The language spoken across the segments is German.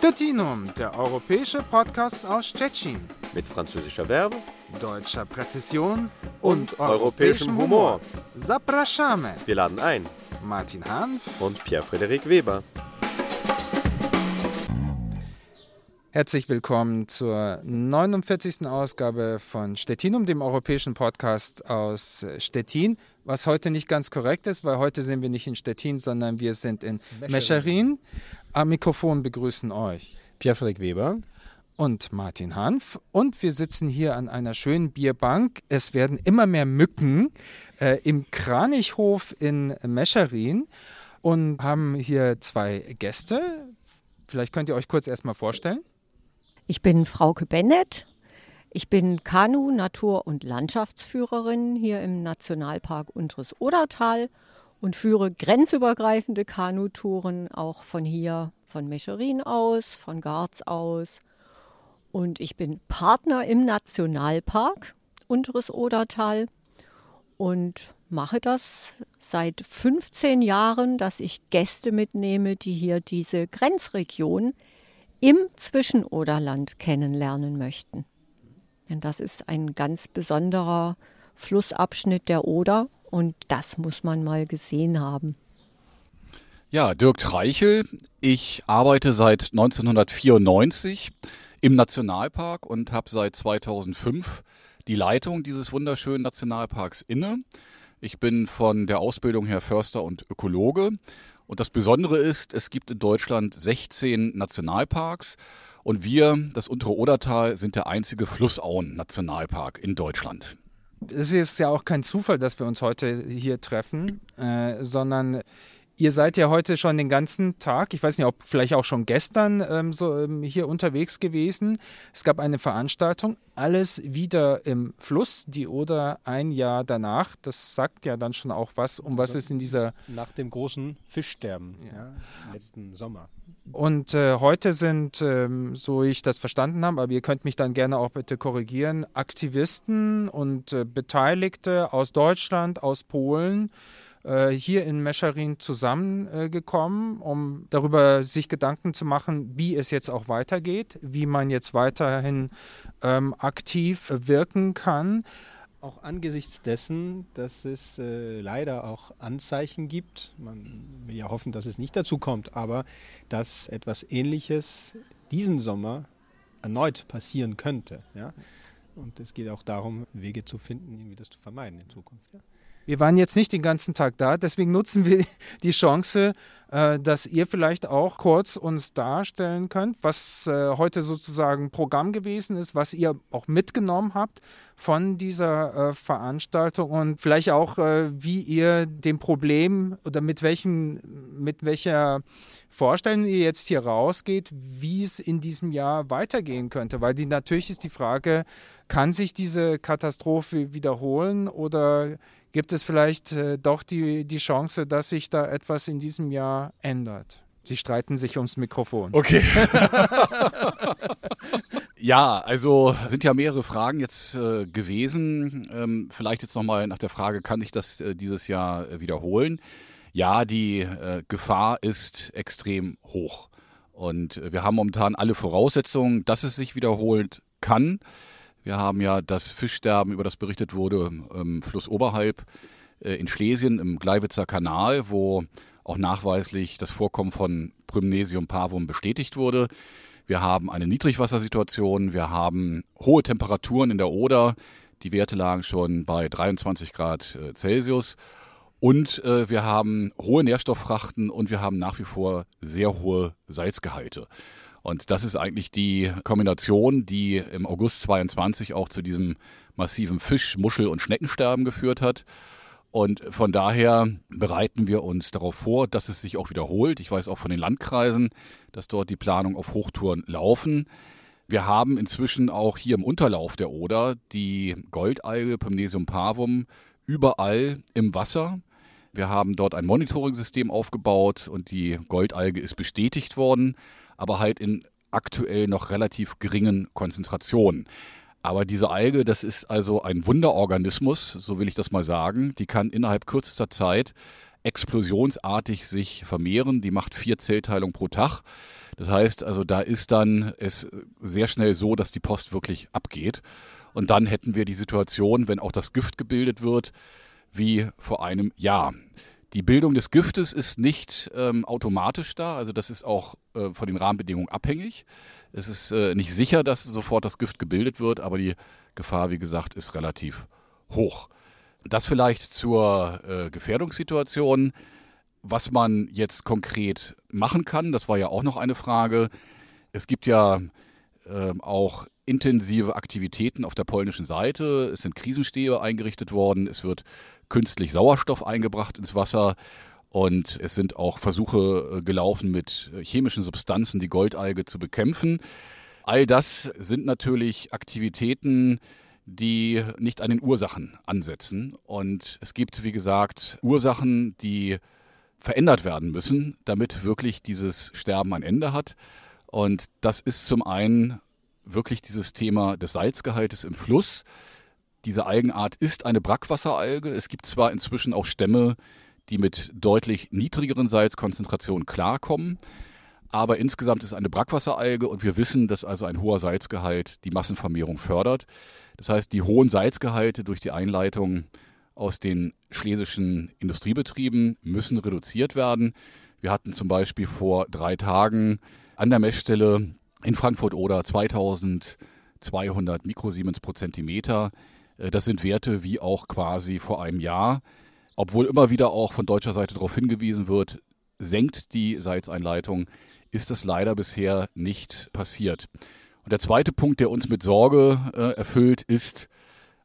Stettinum, der europäische Podcast aus Stettin. Mit französischer Verbe, deutscher Präzision und, und europäischem Humor. Zapraszamy. Wir laden ein. Martin Hanf und Pierre-Frederik Weber. Herzlich willkommen zur 49. Ausgabe von Stettinum, dem europäischen Podcast aus Stettin. Was heute nicht ganz korrekt ist, weil heute sind wir nicht in Stettin, sondern wir sind in Mescherin. Am Mikrofon begrüßen euch Pierre-Frederik Weber und Martin Hanf. Und wir sitzen hier an einer schönen Bierbank. Es werden immer mehr Mücken äh, im Kranichhof in Mescherin und haben hier zwei Gäste. Vielleicht könnt ihr euch kurz erstmal vorstellen. Ich bin Frauke Bennett. Ich bin Kanu-, Natur- und Landschaftsführerin hier im Nationalpark Unteres Odertal und führe grenzübergreifende Kanutouren auch von hier, von Mescherin aus, von Garz aus. Und ich bin Partner im Nationalpark Unteres Odertal und mache das seit 15 Jahren, dass ich Gäste mitnehme, die hier diese Grenzregion im Zwischenoderland kennenlernen möchten. Denn das ist ein ganz besonderer Flussabschnitt der Oder und das muss man mal gesehen haben. Ja, Dirk Treichel. Ich arbeite seit 1994 im Nationalpark und habe seit 2005 die Leitung dieses wunderschönen Nationalparks inne. Ich bin von der Ausbildung her Förster und Ökologe. Und das Besondere ist, es gibt in Deutschland 16 Nationalparks und wir, das untere Odertal, sind der einzige Flussauen-Nationalpark in Deutschland es ist ja auch kein Zufall, dass wir uns heute hier treffen, äh, sondern ihr seid ja heute schon den ganzen Tag, ich weiß nicht, ob vielleicht auch schon gestern ähm, so ähm, hier unterwegs gewesen. Es gab eine Veranstaltung, alles wieder im Fluss, die Oder ein Jahr danach. Das sagt ja dann schon auch was, um was es in dieser. Nach dem großen Fischsterben ja. Ja, letzten Sommer. Und äh, heute sind, ähm, so ich das verstanden habe, aber ihr könnt mich dann gerne auch bitte korrigieren, Aktivisten und äh, Beteiligte aus Deutschland, aus Polen, hier in Mescherin zusammengekommen, um darüber sich Gedanken zu machen, wie es jetzt auch weitergeht, wie man jetzt weiterhin ähm, aktiv wirken kann. Auch angesichts dessen, dass es äh, leider auch Anzeichen gibt, man will ja hoffen, dass es nicht dazu kommt, aber dass etwas Ähnliches diesen Sommer erneut passieren könnte. Ja? Und es geht auch darum, Wege zu finden, irgendwie das zu vermeiden in Zukunft. Ja? Wir waren jetzt nicht den ganzen Tag da, deswegen nutzen wir die Chance, äh, dass ihr vielleicht auch kurz uns darstellen könnt, was äh, heute sozusagen Programm gewesen ist, was ihr auch mitgenommen habt von dieser äh, Veranstaltung und vielleicht auch, wie ihr dem Problem oder mit welchen, mit welcher Vorstellung ihr jetzt hier rausgeht, wie es in diesem Jahr weitergehen könnte. Weil die natürlich ist die Frage, kann sich diese Katastrophe wiederholen oder gibt es vielleicht äh, doch die, die Chance, dass sich da etwas in diesem Jahr ändert? Sie streiten sich ums Mikrofon. Okay. ja, also sind ja mehrere Fragen jetzt äh, gewesen. Ähm, vielleicht jetzt nochmal nach der Frage, kann ich das äh, dieses Jahr äh, wiederholen? Ja, die äh, Gefahr ist extrem hoch. Und äh, wir haben momentan alle Voraussetzungen, dass es sich wiederholen kann. Wir haben ja das Fischsterben, über das berichtet wurde, im Fluss oberhalb äh, in Schlesien im Gleiwitzer Kanal, wo auch nachweislich das Vorkommen von Prymnesium parvum bestätigt wurde. Wir haben eine Niedrigwassersituation, wir haben hohe Temperaturen in der Oder, die Werte lagen schon bei 23 Grad äh, Celsius und äh, wir haben hohe Nährstofffrachten und wir haben nach wie vor sehr hohe Salzgehalte. Und das ist eigentlich die Kombination, die im August 22 auch zu diesem massiven Fisch-, Muschel- und Schneckensterben geführt hat. Und von daher bereiten wir uns darauf vor, dass es sich auch wiederholt. Ich weiß auch von den Landkreisen, dass dort die Planungen auf Hochtouren laufen. Wir haben inzwischen auch hier im Unterlauf der Oder die Goldalge Pymnesium parvum überall im Wasser. Wir haben dort ein Monitoring-System aufgebaut und die Goldalge ist bestätigt worden aber halt in aktuell noch relativ geringen Konzentrationen. Aber diese Alge, das ist also ein Wunderorganismus, so will ich das mal sagen. Die kann innerhalb kürzester Zeit explosionsartig sich vermehren. Die macht vier Zellteilungen pro Tag. Das heißt, also da ist dann es sehr schnell so, dass die Post wirklich abgeht. Und dann hätten wir die Situation, wenn auch das Gift gebildet wird, wie vor einem Jahr. Die Bildung des Giftes ist nicht ähm, automatisch da, also das ist auch äh, von den Rahmenbedingungen abhängig. Es ist äh, nicht sicher, dass sofort das Gift gebildet wird, aber die Gefahr, wie gesagt, ist relativ hoch. Das vielleicht zur äh, Gefährdungssituation. Was man jetzt konkret machen kann, das war ja auch noch eine Frage. Es gibt ja ähm, auch intensive Aktivitäten auf der polnischen Seite. Es sind Krisenstäbe eingerichtet worden. Es wird künstlich Sauerstoff eingebracht ins Wasser. Und es sind auch Versuche äh, gelaufen, mit chemischen Substanzen die Goldalge zu bekämpfen. All das sind natürlich Aktivitäten, die nicht an den Ursachen ansetzen. Und es gibt, wie gesagt, Ursachen, die verändert werden müssen, damit wirklich dieses Sterben ein Ende hat. Und das ist zum einen wirklich dieses Thema des Salzgehaltes im Fluss. Diese Algenart ist eine Brackwasseralge. Es gibt zwar inzwischen auch Stämme, die mit deutlich niedrigeren Salzkonzentrationen klarkommen, aber insgesamt ist es eine Brackwasseralge und wir wissen, dass also ein hoher Salzgehalt die Massenvermehrung fördert. Das heißt, die hohen Salzgehalte durch die Einleitung aus den schlesischen Industriebetrieben müssen reduziert werden. Wir hatten zum Beispiel vor drei Tagen an der Messstelle in Frankfurt-Oder 2200 Mikrosiemens pro Zentimeter. Äh, das sind Werte wie auch quasi vor einem Jahr. Obwohl immer wieder auch von deutscher Seite darauf hingewiesen wird, senkt die Salzeinleitung, ist das leider bisher nicht passiert. Und der zweite Punkt, der uns mit Sorge äh, erfüllt, ist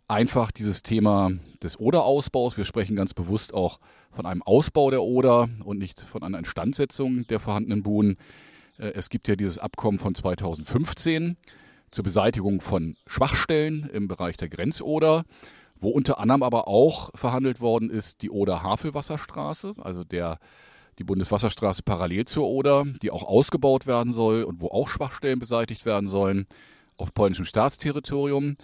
einfach dieses Thema des Oder-Ausbaus. Wir sprechen ganz bewusst auch von einem Ausbau der Oder und nicht von einer Instandsetzung der vorhandenen Buhnen. Äh, es gibt ja dieses Abkommen von 2015 zur Beseitigung von Schwachstellen im Bereich der Grenzoder, wo unter anderem aber auch verhandelt worden ist die Oder-Havelwasserstraße, also der die Bundeswasserstraße parallel zur Oder, die auch ausgebaut werden soll und wo auch Schwachstellen beseitigt werden sollen auf polnischem Staatsterritorium.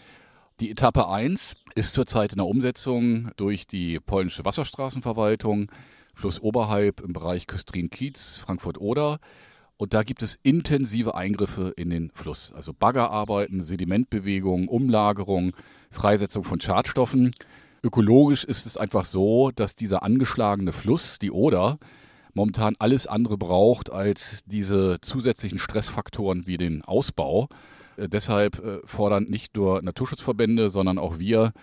Die Etappe 1 ist zurzeit in der Umsetzung durch die polnische Wasserstraßenverwaltung, Fluss oberhalb im Bereich Küstrin-Kiez, Frankfurt-Oder. Und da gibt es intensive Eingriffe in den Fluss. Also Baggerarbeiten, Sedimentbewegungen, Umlagerung, Freisetzung von Schadstoffen. Ökologisch ist es einfach so, dass dieser angeschlagene Fluss, die Oder, momentan alles andere braucht als diese zusätzlichen Stressfaktoren wie den Ausbau. Äh, deshalb äh, fordern nicht nur Naturschutzverbände, sondern auch wir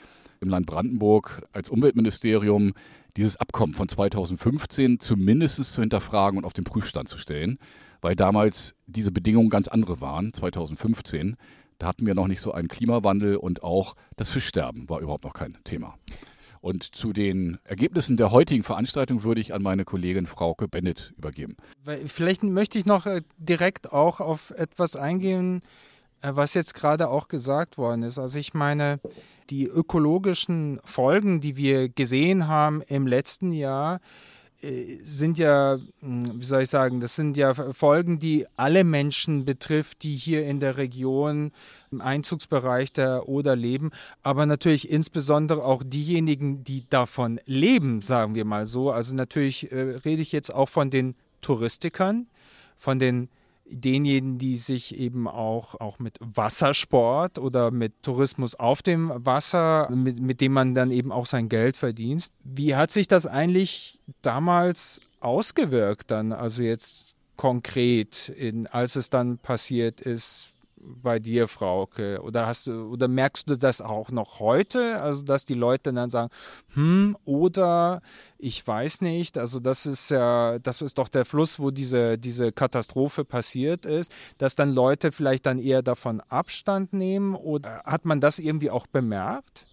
im Land Brandenburg als Umweltministerium dieses Abkommen von 2015 zumindest zu hinterfragen und auf den Prüfstand zu stellen weil damals diese Bedingungen ganz andere waren, 2015. Da hatten wir noch nicht so einen Klimawandel und auch das Fischsterben war überhaupt noch kein Thema. Und zu den Ergebnissen der heutigen Veranstaltung würde ich an meine Kollegin Frauke Bennett übergeben. Vielleicht möchte ich noch äh, direkt auch auf etwas eingehen, äh, was jetzt gerade auch gesagt worden ist. Also ich meine, die ökologischen Folgen, die wir gesehen haben im letzten Jahr, sind ja, hm, wie soll ich sagen, das sind ja Folgen, die alle Menschen betrifft, die hier in der Region im Einzugsbereich der Oder leben, aber natürlich insbesondere auch diejenigen, die davon leben, sagen wir mal so. Also natürlich äh, rede ich jetzt auch von den Touristikern, von den denjenigen, die sich eben auch, auch mit Wassersport oder mit Tourismus auf dem Wasser, mit, mit dem man dann eben auch sein Geld verdient. Wie hat sich das eigentlich damals ausgewirkt dann, also jetzt konkret, in, als es dann passiert ist? Bei dir, Frauke? Oder hast du, oder merkst du das auch noch heute? Also, dass die Leute dann sagen, hm, oder ich weiß nicht, also das ist ja, das ist doch der Fluss, wo diese, diese Katastrophe passiert ist, dass dann Leute vielleicht dann eher davon Abstand nehmen oder hat man das irgendwie auch bemerkt?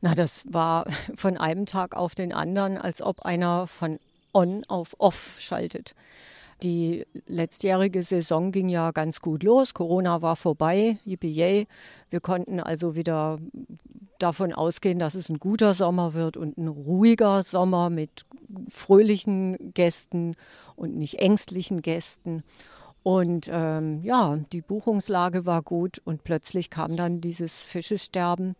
Na, das war von einem Tag auf den anderen, als ob einer von on auf off schaltet. Die letztjährige Saison ging ja ganz gut los. Corona war vorbei, yippie Wir konnten also wieder davon ausgehen, dass es ein guter Sommer wird und ein ruhiger Sommer mit fröhlichen Gästen und nicht ängstlichen Gästen. Und ähm, ja, die Buchungslage war gut und plötzlich kam dann dieses Fischesterben.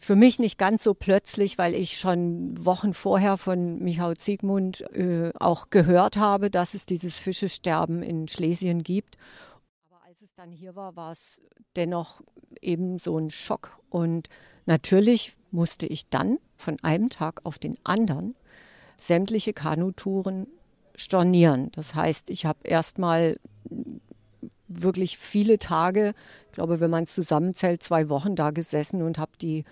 Für mich nicht ganz so plötzlich, weil ich schon Wochen vorher von Michael Ziegmund äh, auch gehört habe, dass es dieses Fischesterben in Schlesien gibt. Aber als es dann hier war, war es dennoch eben so ein Schock. Und natürlich musste ich dann von einem Tag auf den anderen sämtliche Kanutouren stornieren. Das heißt, ich habe erstmal wirklich viele Tage, ich glaube, wenn man es zusammenzählt, zwei Wochen da gesessen und habe die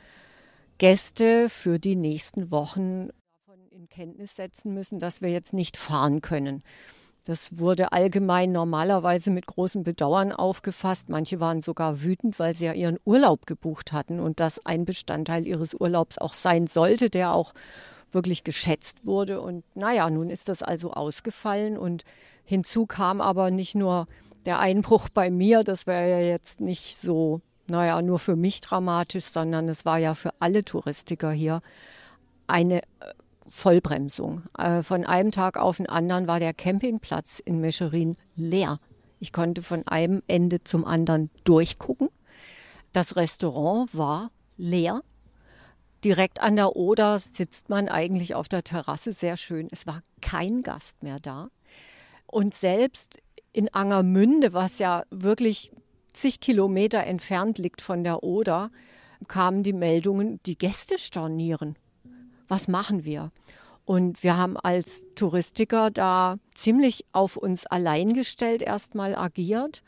Gäste für die nächsten Wochen davon in Kenntnis setzen müssen, dass wir jetzt nicht fahren können. Das wurde allgemein normalerweise mit großem Bedauern aufgefasst. Manche waren sogar wütend, weil sie ja ihren Urlaub gebucht hatten und das ein Bestandteil ihres Urlaubs auch sein sollte, der auch wirklich geschätzt wurde. Und naja, nun ist das also ausgefallen und hinzu kam aber nicht nur der Einbruch bei mir, das wäre ja jetzt nicht so, naja, nur für mich dramatisch, sondern es war ja für alle Touristiker hier eine äh, Vollbremsung. Äh, von einem Tag auf den anderen war der Campingplatz in Mescherin leer. Ich konnte von einem Ende zum anderen durchgucken. Das Restaurant war leer. Direkt an der Oder sitzt man eigentlich auf der Terrasse sehr schön. Es war kein Gast mehr da. Und selbst in Angermünde, was ja wirklich zig Kilometer entfernt liegt von der Oder, kamen die Meldungen, die Gäste stornieren. Was machen wir? Und wir haben als Touristiker da ziemlich auf uns allein gestellt erstmal agiert.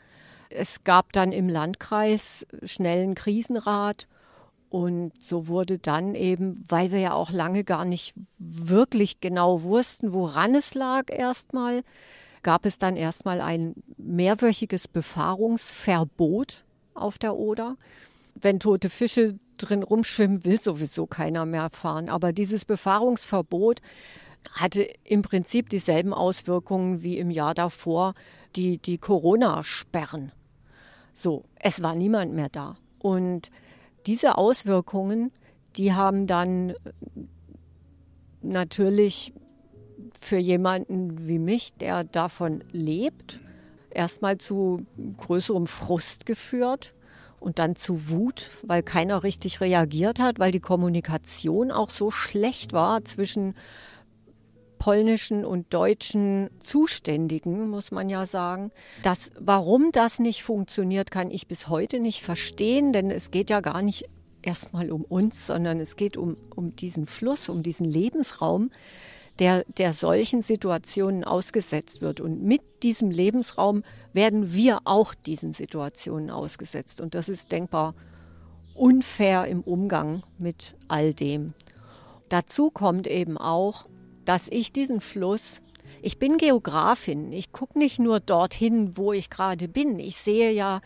Es gab dann im Landkreis schnellen Krisenrat und so wurde dann eben, weil wir ja auch lange gar nicht wirklich genau wussten, woran es lag erstmal, gab es dann erstmal ein mehrwöchiges Befahrungsverbot auf der Oder. Wenn tote Fische drin rumschwimmen, will sowieso keiner mehr fahren. Aber dieses Befahrungsverbot hatte im Prinzip dieselben Auswirkungen wie im Jahr davor die, die Corona-Sperren. So, es war niemand mehr da. Und diese Auswirkungen, die haben dann natürlich für jemanden wie mich, der davon lebt, erstmal zu größerem Frust geführt und dann zu Wut, weil keiner richtig reagiert hat, weil die Kommunikation auch so schlecht war zwischen polnischen und deutschen Zuständigen, muss man ja sagen. Das, warum das nicht funktioniert, kann ich bis heute nicht verstehen, denn es geht ja gar nicht erstmal um uns, sondern es geht um, um diesen Fluss, um diesen Lebensraum, der, der solchen Situationen ausgesetzt wird. Und mit diesem Lebensraum werden wir auch diesen Situationen ausgesetzt. Und das ist denkbar unfair im Umgang mit all dem. Dazu kommt eben auch, dass ich diesen Fluss, ich bin Geografin, ich gucke nicht nur dorthin, wo ich gerade bin, ich sehe ja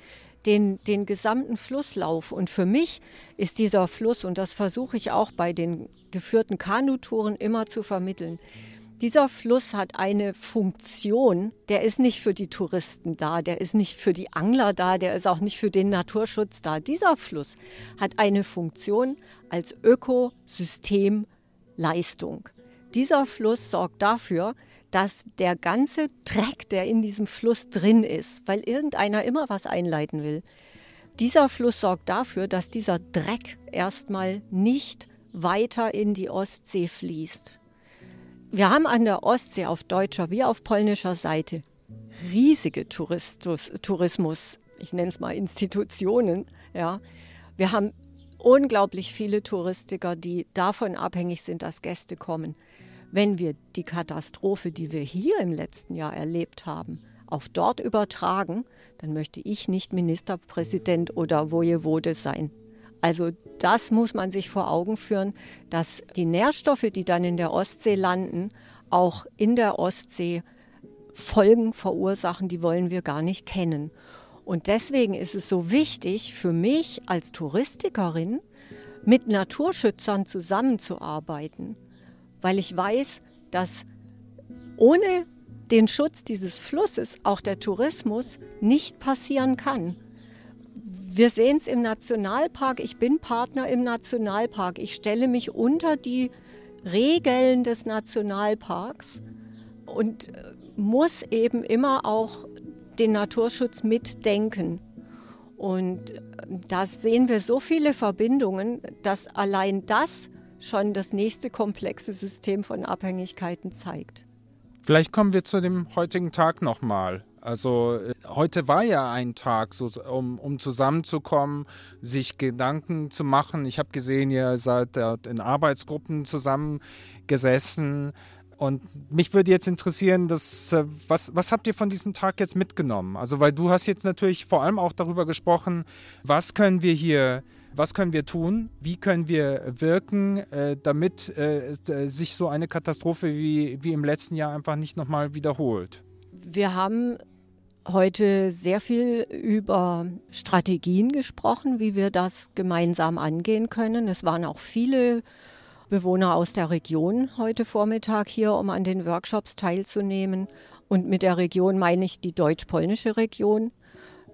den, den gesamten Flusslauf. Und für mich ist dieser Fluss, und das versuche ich auch bei den geführten Kanutouren immer zu vermitteln, dieser Fluss hat eine Funktion, der ist nicht für die Touristen da, der ist nicht für die Angler da, der ist auch nicht für den Naturschutz da. Dieser Fluss hat eine Funktion als Ökosystemleistung. Dieser Fluss sorgt dafür, dass der ganze Dreck, der in diesem Fluss drin ist, weil irgendeiner immer was einleiten will, dieser Fluss sorgt dafür, dass dieser Dreck erstmal nicht weiter in die Ostsee fließt. Wir haben an der Ostsee auf deutscher wie auf polnischer Seite riesige Touristus, Tourismus, ich nenne es mal Institutionen. Ja. Wir haben unglaublich viele Touristiker, die davon abhängig sind, dass Gäste kommen. Wenn wir die Katastrophe, die wir hier im letzten Jahr erlebt haben, auf dort übertragen, dann möchte ich nicht Ministerpräsident oder Wojewode sein. Also das muss man sich vor Augen führen, dass die Nährstoffe, die dann in der Ostsee landen, auch in der Ostsee Folgen verursachen, die wollen wir gar nicht kennen. Und deswegen ist es so wichtig für mich als Touristikerin, mit Naturschützern zusammenzuarbeiten, weil ich weiß, dass ohne den Schutz dieses Flusses auch der Tourismus nicht passieren kann. Wir sehen es im Nationalpark. Ich bin Partner im Nationalpark. Ich stelle mich unter die Regeln des Nationalparks und äh, muss eben immer auch den Naturschutz mitdenken. Und äh, da sehen wir so viele Verbindungen, dass allein das schon das nächste komplexe System von Abhängigkeiten zeigt. Vielleicht kommen wir zu dem heutigen Tag nochmal. Also äh, heute war ja ein Tag, so, um, um zusammenzukommen, sich Gedanken zu machen. Ich habe gesehen, ihr seid in Arbeitsgruppen zusammengesessen. Und mich würde jetzt interessieren, dass, äh, was, was habt ihr von diesem Tag jetzt mitgenommen? Also, weil du hast jetzt natürlich vor allem auch darüber gesprochen, was können wir hier was können wir tun? Wie können wir wirken, äh, damit sich so eine Katastrophe wie, wie im letzten Jahr einfach nicht nochmal wiederholt? Wir haben heute sehr viel über Strategien gesprochen, wie wir das gemeinsam angehen können. Es waren auch viele Bewohner aus der Region heute Vormittag hier, um an den Workshops teilzunehmen. Und mit der Region meine ich die deutsch-polnische Region.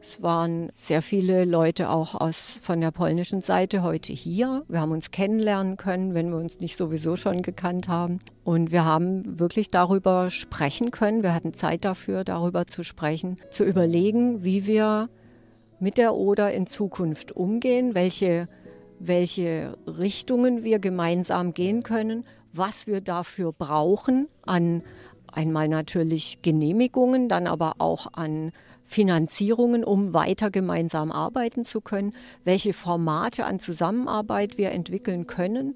Es waren sehr viele Leute auch aus, von der polnischen Seite heute hier. Wir haben uns kennenlernen können, wenn wir uns nicht sowieso schon gekannt haben. Und wir haben wirklich darüber sprechen können. Wir hatten Zeit dafür, darüber zu sprechen, zu überlegen, wie wir mit der Oder in Zukunft umgehen, welche, welche Richtungen wir gemeinsam gehen können, was wir dafür brauchen an einmal natürlich Genehmigungen, dann aber auch an Finanzierungen, um weiter gemeinsam arbeiten zu können, welche Formate an Zusammenarbeit wir entwickeln können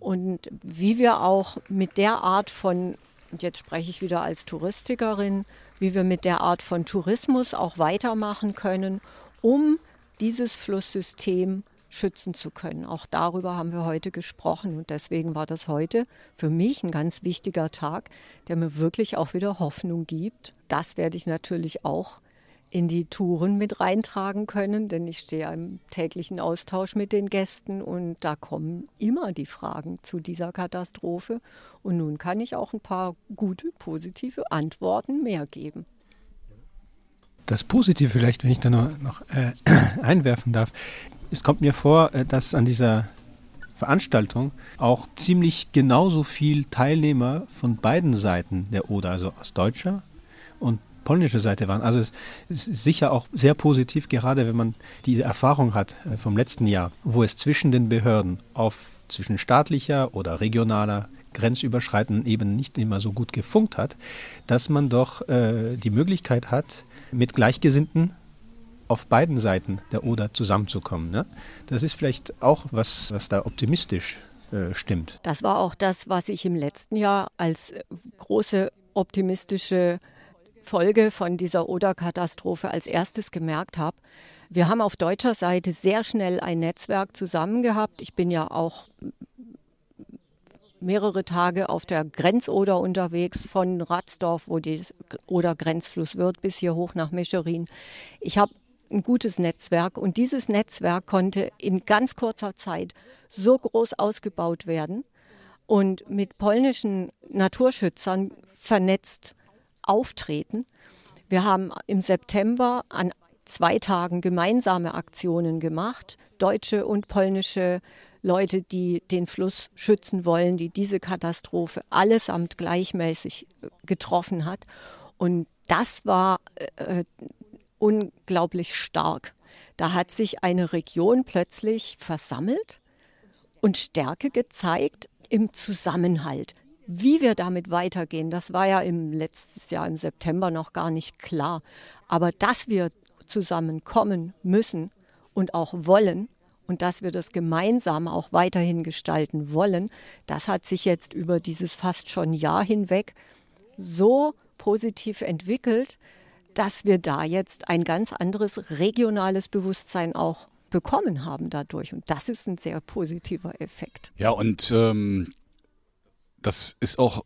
und wie wir auch mit der Art von, und jetzt spreche ich wieder als Touristikerin, wie wir mit der Art von Tourismus auch weitermachen können, um dieses Flusssystem schützen zu können. Auch darüber haben wir heute gesprochen und deswegen war das heute für mich ein ganz wichtiger Tag, der mir wirklich auch wieder Hoffnung gibt. Das werde ich natürlich auch in die Touren mit reintragen können, denn ich stehe im täglichen Austausch mit den Gästen und da kommen immer die Fragen zu dieser Katastrophe. Und nun kann ich auch ein paar gute, positive Antworten mehr geben. Das Positive vielleicht, wenn ich da noch, noch äh, einwerfen darf. Es kommt mir vor, äh, dass an dieser Veranstaltung auch ziemlich genauso viel Teilnehmer von beiden Seiten der Oder, also aus deutscher und polnische Seite waren. Also es ist sicher auch sehr positiv, gerade wenn man diese Erfahrung hat äh, vom letzten Jahr, wo es zwischen den Behörden auf zwischen staatlicher oder regionaler grenzüberschreitenden Ebene nicht immer so gut gefunkt hat, dass man doch äh, die Möglichkeit hat, mit Gleichgesinnten auf beiden Seiten der Oder zusammenzukommen. Ne? Das ist vielleicht auch was, was da optimistisch äh, stimmt. Das war auch das, was ich im letzten Jahr als äh, große optimistische Folge von dieser Oder-Katastrophe als erstes gemerkt habe. Wir haben auf deutscher Seite sehr schnell ein Netzwerk zusammen gehabt. Ich bin ja auch mehrere Tage auf der Grenzoder unterwegs, von Ratzdorf, wo die Oder Grenzfluss wird, bis hier hoch nach Mescherin. Ich habe ein gutes Netzwerk und dieses Netzwerk konnte in ganz kurzer Zeit so groß ausgebaut werden und mit polnischen Naturschützern vernetzt auftreten. Wir haben im September an zwei Tagen gemeinsame Aktionen gemacht, deutsche und polnische Leute, die den Fluss schützen wollen, die diese Katastrophe allesamt gleichmäßig äh, getroffen hat. Und das war äh, unglaublich stark. Da hat sich eine Region plötzlich versammelt und Stärke gezeigt im Zusammenhalt. Wie wir damit weitergehen, das war ja im letztes Jahr im September noch gar nicht klar. Aber dass wir zusammenkommen müssen und auch wollen und dass wir das gemeinsam auch weiterhin gestalten wollen, das hat sich jetzt über dieses fast schon Jahr hinweg so positiv entwickelt, dass wir da jetzt ein ganz anderes regionales Bewusstsein auch bekommen haben dadurch. Und das ist ein sehr positiver Effekt. Ja, und ähm, das ist auch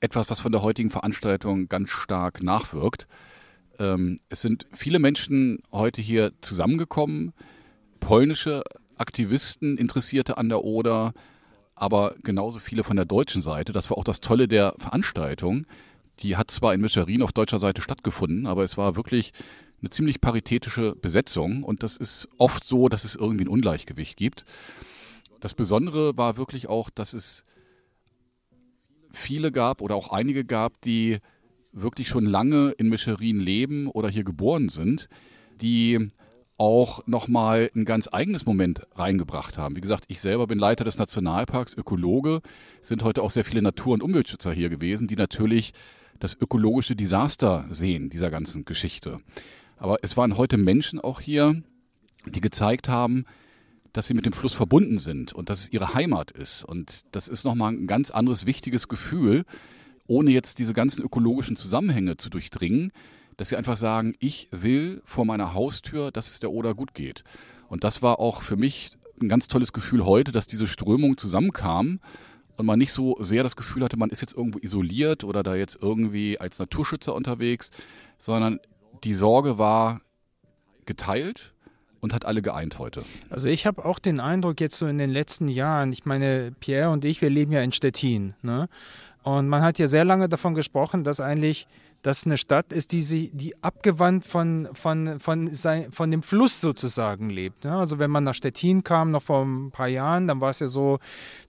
etwas, was von der heutigen Veranstaltung ganz stark nachwirkt. Ähm, es sind viele Menschen heute hier zusammengekommen, polnische Aktivisten, Interessierte an der Oder, aber genauso viele von der deutschen Seite. Das war auch das Tolle der Veranstaltung. Die hat zwar in Mischerin auf deutscher Seite stattgefunden, aber es war wirklich eine ziemlich paritätische Besetzung und das ist oft so, dass es irgendwie ein Ungleichgewicht gibt. Das Besondere war wirklich auch, dass es viele gab oder auch einige gab, die wirklich schon lange in Mischerin leben oder hier geboren sind, die auch nochmal ein ganz eigenes Moment reingebracht haben. Wie gesagt, ich selber bin Leiter des Nationalparks, Ökologe, sind heute auch sehr viele Natur- und Umweltschützer hier gewesen, die natürlich das ökologische Desaster sehen dieser ganzen Geschichte. Aber es waren heute Menschen auch hier, die gezeigt haben, dass sie mit dem Fluss verbunden sind und dass es ihre Heimat ist. Und das ist nochmal ein ganz anderes wichtiges Gefühl, ohne jetzt diese ganzen ökologischen Zusammenhänge zu durchdringen, dass sie einfach sagen, ich will vor meiner Haustür, dass es der Oder gut geht. Und das war auch für mich ein ganz tolles Gefühl heute, dass diese Strömung zusammenkam und man nicht so sehr das Gefühl hatte, man ist jetzt irgendwo isoliert oder da jetzt irgendwie als Naturschützer unterwegs, sondern die Sorge war geteilt und hat alle geeint heute. Also ich habe auch den Eindruck jetzt so in den letzten Jahren, ich meine, Pierre und ich, wir leben ja in Stettin, ne? Und man hat ja sehr lange davon gesprochen, dass eigentlich das eine Stadt ist, die sie, die abgewandt von, von, von, sein, von dem Fluss sozusagen lebt. Ja, also wenn man nach Stettin kam, noch vor ein paar Jahren, dann war es ja so,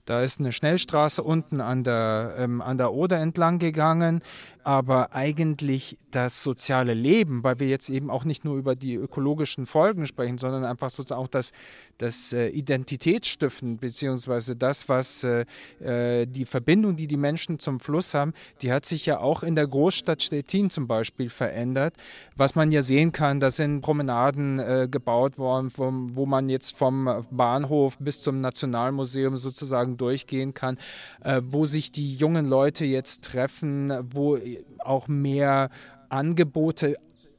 da ist eine Schnellstraße unten an der, ähm, an der Oder entlang gegangen. Aber eigentlich das soziale Leben, weil wir jetzt eben auch nicht nur über die ökologischen Folgen sprechen, sondern einfach sozusagen auch das, das äh, Identitätsstiften, beziehungsweise das, was äh, äh, die Verbindung, die die Menschen zum Fluss haben, die hat sich ja auch in der Großstadt Stettin zum Beispiel verändert. Was man ja sehen kann, da sind Promenaden gebaut worden, wo man jetzt vom Bahnhof bis zum Nationalmuseum sozusagen durchgehen kann, wo sich die jungen Leute jetzt treffen, wo auch mehr Angebote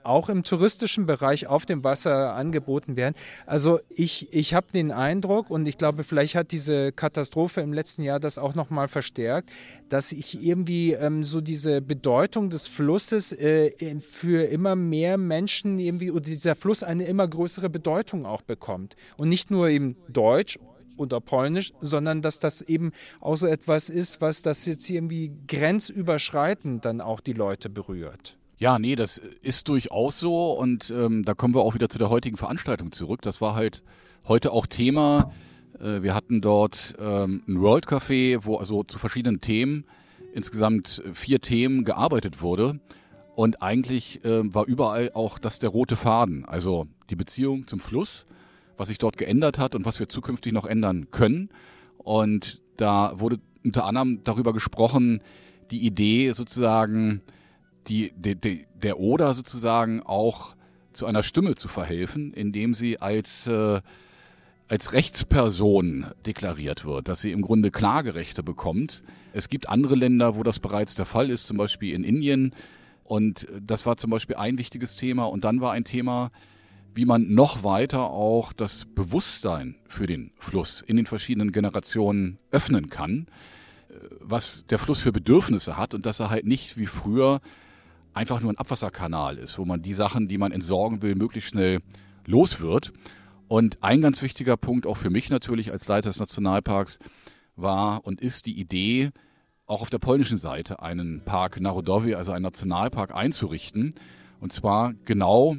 auch im touristischen Bereich auf dem Wasser angeboten werden. Also ich, ich habe den Eindruck und ich glaube, vielleicht hat diese Katastrophe im letzten Jahr das auch nochmal verstärkt, dass ich irgendwie ähm, so diese Bedeutung des Flusses äh, für immer mehr Menschen irgendwie oder dieser Fluss eine immer größere Bedeutung auch bekommt. Und nicht nur eben Deutsch oder Polnisch, sondern dass das eben auch so etwas ist, was das jetzt irgendwie grenzüberschreitend dann auch die Leute berührt. Ja, nee, das ist durchaus so und ähm, da kommen wir auch wieder zu der heutigen Veranstaltung zurück. Das war halt heute auch Thema. Äh, wir hatten dort ähm, ein World Café, wo also zu verschiedenen Themen, insgesamt vier Themen gearbeitet wurde. Und eigentlich äh, war überall auch das der rote Faden, also die Beziehung zum Fluss, was sich dort geändert hat und was wir zukünftig noch ändern können. Und da wurde unter anderem darüber gesprochen, die Idee sozusagen, die, die, die, der Oder sozusagen auch zu einer Stimme zu verhelfen, indem sie als, äh, als Rechtsperson deklariert wird, dass sie im Grunde Klagerechte bekommt. Es gibt andere Länder, wo das bereits der Fall ist, zum Beispiel in Indien. Und das war zum Beispiel ein wichtiges Thema. Und dann war ein Thema, wie man noch weiter auch das Bewusstsein für den Fluss in den verschiedenen Generationen öffnen kann, äh, was der Fluss für Bedürfnisse hat und dass er halt nicht wie früher einfach nur ein Abwasserkanal ist, wo man die Sachen, die man entsorgen will, möglichst schnell los wird. Und ein ganz wichtiger Punkt auch für mich natürlich als Leiter des Nationalparks war und ist die Idee, auch auf der polnischen Seite einen Park Narodowy, also einen Nationalpark einzurichten. Und zwar genau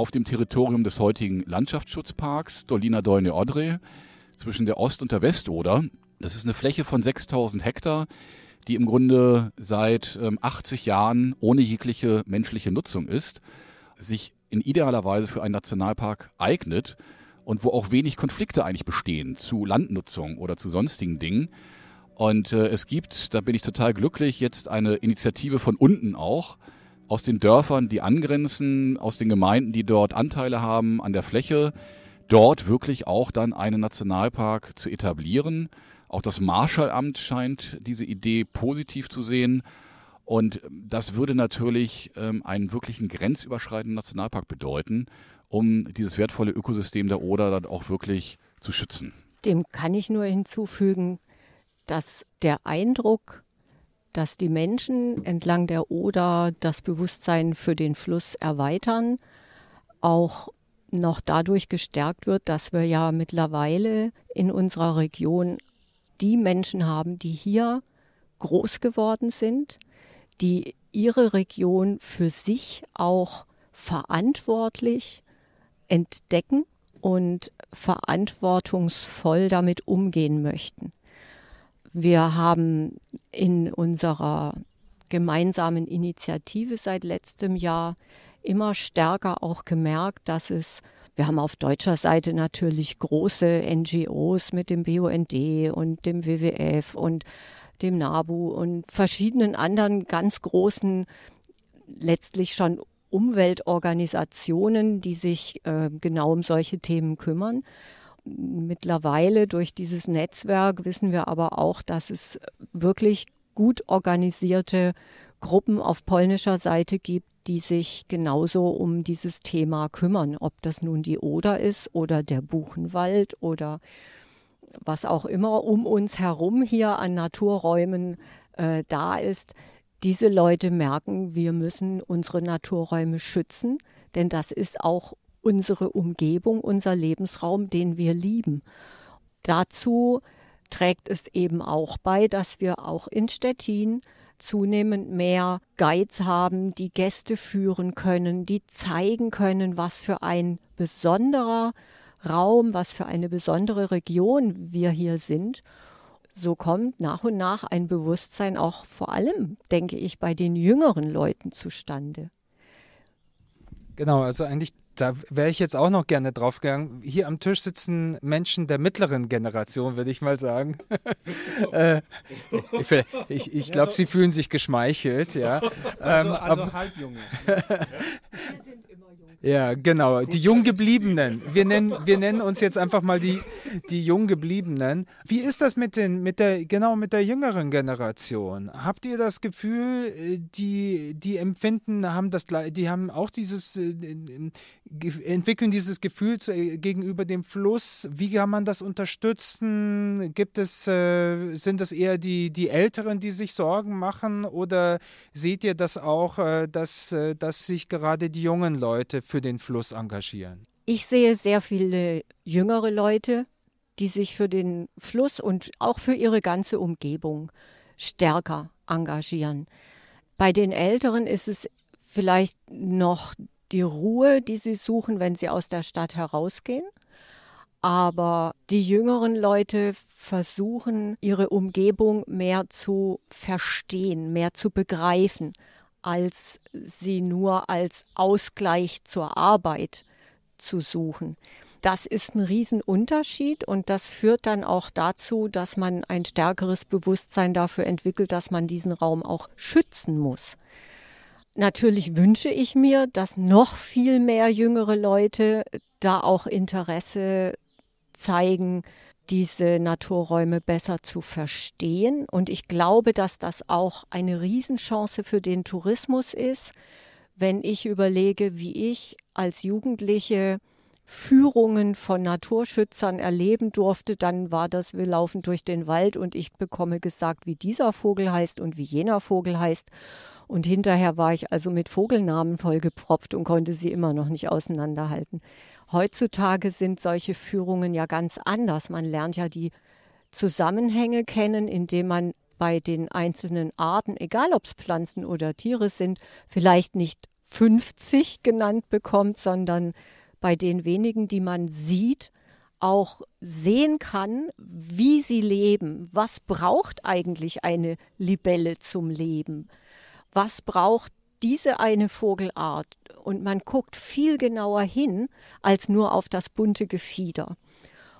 auf dem Territorium des heutigen Landschaftsschutzparks Dolina Dolne Odre zwischen der Ost- und der Westoder. Das ist eine Fläche von 6000 Hektar, die im Grunde seit ähm, 80 Jahren ohne jegliche menschliche Nutzung ist, sich in idealer Weise für einen Nationalpark eignet und wo auch wenig Konflikte eigentlich bestehen zu Landnutzung oder zu sonstigen Dingen. Und äh, es gibt, da bin ich total glücklich, jetzt eine Initiative von unten auch, aus den Dörfern, die angrenzen, aus den Gemeinden, die dort Anteile haben an der Fläche, dort wirklich auch dann einen Nationalpark zu etablieren. Auch das Marschallamt scheint diese Idee positiv zu sehen. Und das würde natürlich ähm, einen wirklichen grenzüberschreitenden Nationalpark bedeuten, um dieses wertvolle Ökosystem der Oder dann auch wirklich zu schützen. Dem kann ich nur hinzufügen, dass der Eindruck, dass die Menschen entlang der Oder das Bewusstsein für den Fluss erweitern, auch noch dadurch gestärkt wird, dass wir ja mittlerweile in unserer Region die Menschen haben, die hier groß geworden sind, die ihre Region für sich auch verantwortlich entdecken und verantwortungsvoll damit umgehen möchten. Wir haben in unserer gemeinsamen Initiative seit letztem Jahr immer stärker auch gemerkt, dass es Wir haben auf deutscher Seite natürlich große NGOs mit dem BUND und dem WWF und dem NABU und verschiedenen anderen ganz großen, letztlich schon Umweltorganisationen, die sich äh, genau um solche Themen kümmern. Mittlerweile durch dieses Netzwerk wissen wir aber auch, dass es wirklich gut organisierte Gruppen auf polnischer Seite gibt, die sich genauso um dieses Thema kümmern, ob das nun die Oder ist oder der Buchenwald oder was auch immer um uns herum hier an Naturräumen äh, da ist. Diese Leute merken, wir müssen unsere Naturräume schützen, denn das ist auch unsere Umgebung, unser Lebensraum, den wir lieben. Dazu trägt es eben auch bei, dass wir auch in Stettin zunehmend mehr Guides haben, die Gäste führen können, die zeigen können, was für ein besonderer Raum, was für eine besondere Region wir hier sind. So kommt nach und nach ein Bewusstsein auch vor allem, denke ich, bei den jüngeren Leuten zustande. Genau, also eigentlich da wäre ich jetzt auch noch gerne drauf gegangen. Hier am Tisch sitzen Menschen der mittleren Generation, würde ich mal sagen. äh, ich, ich, ich glaube, sie fühlen sich geschmeichelt, ja. Also, also ähm, halbjunge. Ja, genau. Die Junggebliebenen. Wir nennen, wir nennen uns jetzt einfach mal die, die Junggebliebenen. Wie ist das mit den, mit der, genau mit der jüngeren Generation? Habt ihr das Gefühl, äh, die, die empfinden, haben das, die haben auch dieses, äh, entwickeln dieses Gefühl zu, äh, gegenüber dem Fluss? Wie kann man das unterstützen? Gibt es, sind das eher die, die Älteren, die sich Sorgen machen? Oder seht ihr das auch, dass, dass sich gerade die jungen Leute für den Fluss engagieren? Ich sehe sehr viele jüngere Leute, die sich für den Fluss und auch für ihre ganze Umgebung stärker engagieren. Bei den Älteren ist es vielleicht noch die Ruhe, die sie suchen, wenn sie aus der Stadt herausgehen. Aber die jüngeren Leute versuchen, ihre Umgebung mehr zu verstehen, mehr zu begreifen als sie nur als Ausgleich zur Arbeit zu suchen. Das ist ein Riesenunterschied und das führt dann auch dazu, dass man ein stärkeres Bewusstsein dafür entwickelt, dass man diesen Raum auch schützen muss. Natürlich wünsche ich mir, dass noch viel mehr jüngere Leute da auch Interesse zeigen, diese Naturräume besser zu verstehen. Und ich glaube, dass das auch eine Riesenchance für den Tourismus ist, wenn ich überlege, wie ich als Jugendliche Führungen von Naturschützern erleben durfte, dann war das, wir laufen durch den Wald und ich bekomme gesagt, wie dieser Vogel heißt und wie jener Vogel heißt. Und hinterher war ich also mit Vogelnamen vollgepfropft und konnte sie immer noch nicht auseinanderhalten. Heutzutage sind solche Führungen ja ganz anders. Man lernt ja die Zusammenhänge kennen, indem man bei den einzelnen Arten, egal ob es Pflanzen oder Tiere sind, vielleicht nicht 50 genannt bekommt, sondern bei den wenigen, die man sieht, auch sehen kann, wie sie leben. Was braucht eigentlich eine Libelle zum Leben? Was braucht diese eine Vogelart und man guckt viel genauer hin als nur auf das bunte Gefieder.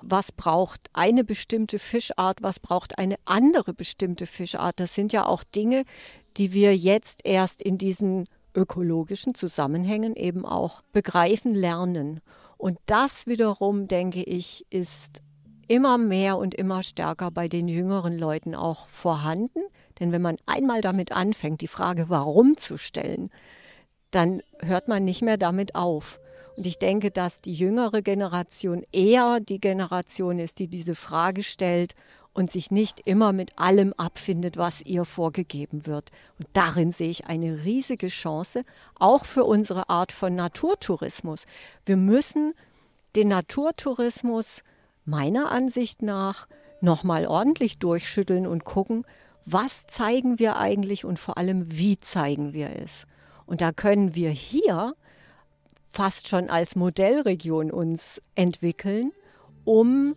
Was braucht eine bestimmte Fischart, was braucht eine andere bestimmte Fischart? Das sind ja auch Dinge, die wir jetzt erst in diesen ökologischen Zusammenhängen eben auch begreifen lernen. Und das wiederum, denke ich, ist immer mehr und immer stärker bei den jüngeren Leuten auch vorhanden. Denn wenn man einmal damit anfängt, die Frage warum zu stellen, dann hört man nicht mehr damit auf. Und ich denke, dass die jüngere Generation eher die Generation ist, die diese Frage stellt und sich nicht immer mit allem abfindet, was ihr vorgegeben wird. Und darin sehe ich eine riesige Chance, auch für unsere Art von Naturtourismus. Wir müssen den Naturtourismus meiner Ansicht nach nochmal ordentlich durchschütteln und gucken, was zeigen wir eigentlich und vor allem, wie zeigen wir es. Und da können wir hier fast schon als Modellregion uns entwickeln, um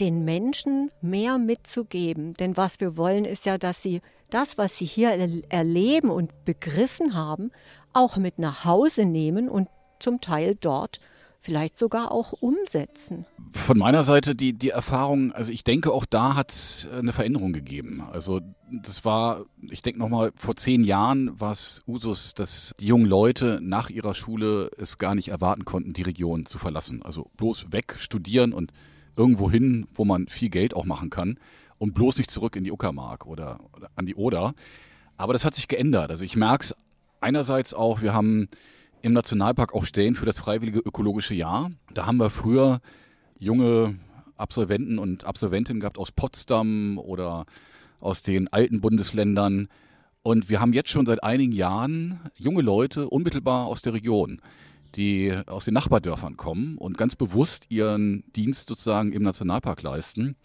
den Menschen mehr mitzugeben. Denn was wir wollen, ist ja, dass sie das, was sie hier erleben und begriffen haben, auch mit nach Hause nehmen und zum Teil dort vielleicht sogar auch umsetzen? Von meiner Seite die, die Erfahrung, also ich denke, auch da hat es eine Veränderung gegeben. Also das war, ich denke nochmal, vor zehn Jahren war es Usus, dass die jungen Leute nach ihrer Schule es gar nicht erwarten konnten, die Region zu verlassen. Also bloß weg, studieren und irgendwo hin, wo man viel Geld auch machen kann und bloß nicht zurück in die Uckermark oder, oder an die Oder. Aber das hat sich geändert. Also ich merke es einerseits auch, wir haben im Nationalpark auch Stellen für das freiwillige ökologische Jahr. Da haben wir früher junge Absolventen und Absolventinnen gehabt aus Potsdam oder aus den alten Bundesländern. Und wir haben jetzt schon seit einigen Jahren junge Leute unmittelbar aus der Region, die aus den Nachbardörfern kommen und ganz bewusst ihren Dienst sozusagen im Nationalpark leisten.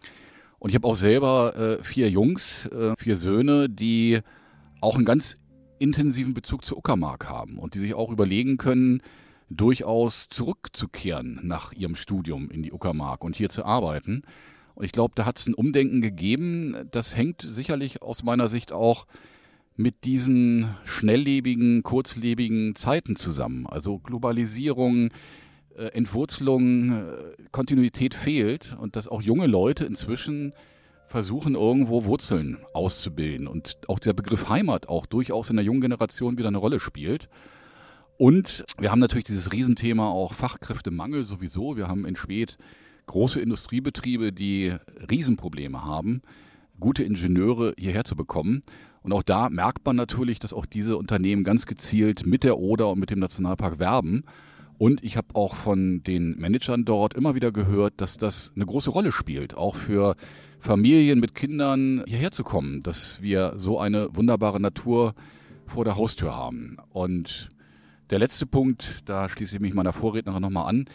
Und ich habe auch selber äh, vier Jungs, äh, vier Söhne, die auch einen ganz intensiven Bezug zur Uckermark haben und die sich auch überlegen können, durchaus zurückzukehren nach ihrem Studium in die Uckermark und hier zu arbeiten. Und ich glaube, da hat es ein Umdenken gegeben. Das hängt sicherlich aus meiner Sicht auch mit diesen schnelllebigen, kurzlebigen Zeiten zusammen. Also Globalisierung, äh, Entwurzelung, äh, Kontinuität fehlt und dass auch junge Leute inzwischen versuchen, irgendwo Wurzeln auszubilden und auch der Begriff Heimat auch durchaus in der jungen Generation wieder eine Rolle spielt. Und wir haben natürlich dieses Riesenthema auch Fachkräftemangel sowieso. Wir haben in Schwedt große Industriebetriebe, die Riesenprobleme haben, gute Ingenieure hierher zu bekommen. Und auch da merkt man natürlich, dass auch diese Unternehmen ganz gezielt mit der Oder und mit dem Nationalpark werben. Und ich habe auch von den Managern dort immer wieder gehört, dass das eine große Rolle spielt, auch für Familien mit Kindern hierher zu kommen, dass wir so eine wunderbare Natur vor der Haustür haben. Und der letzte Punkt, da schließe ich mich meiner Vorrednerin nochmal an.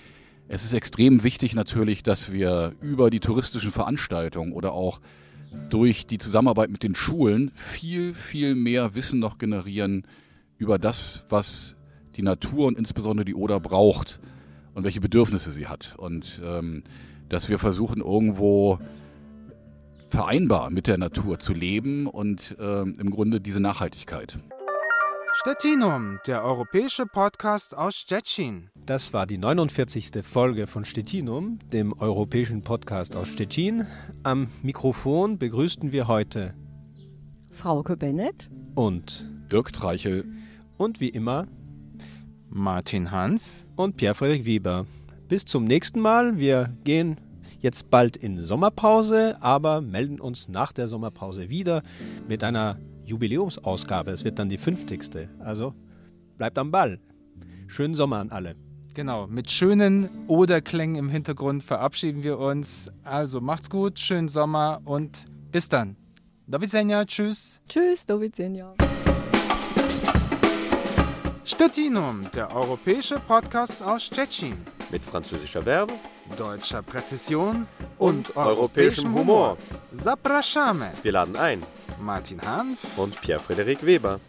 Es ist extrem wichtig natürlich, dass wir über die touristischen Veranstaltungen oder auch durch die Zusammenarbeit mit den Schulen viel, viel mehr Wissen noch generieren über das, was die Natur und insbesondere die Oder braucht und welche Bedürfnisse sie hat. Und ähm, dass wir versuchen, irgendwo vereinbar mit der Natur zu leben und ähm, im Grunde diese Nachhaltigkeit. Stettinum, der europäische Podcast aus Stettin. Das war die 49. Folge von Stettinum, dem europäischen Podcast aus Stettin. Am Mikrofon begrüßten wir heute Frauke Bennett und Dirk Treichel und wie immer Martin Hanf und Pierre-Frederik Weber. Bis zum nächsten Mal. Wir gehen jetzt bald in Sommerpause, aber melden uns nach der Sommerpause wieder mit einer Jubiläumsausgabe. Es wird dann die 50. Also bleibt am Ball. Schönen Sommer an alle. Genau, mit schönen Oderklängen im Hintergrund verabschieden wir uns. Also macht's gut, schönen Sommer und bis dann. Do widzenia, tschüss. Tschüss, do widzenia. Stettinum, der europäische Podcast aus Stettin. Mit französischer Verbe, deutscher Präzision und, und europäischem Humor. Zapraszamy. Wir laden ein. Martin Hanf und Pierre-Frederik Weber.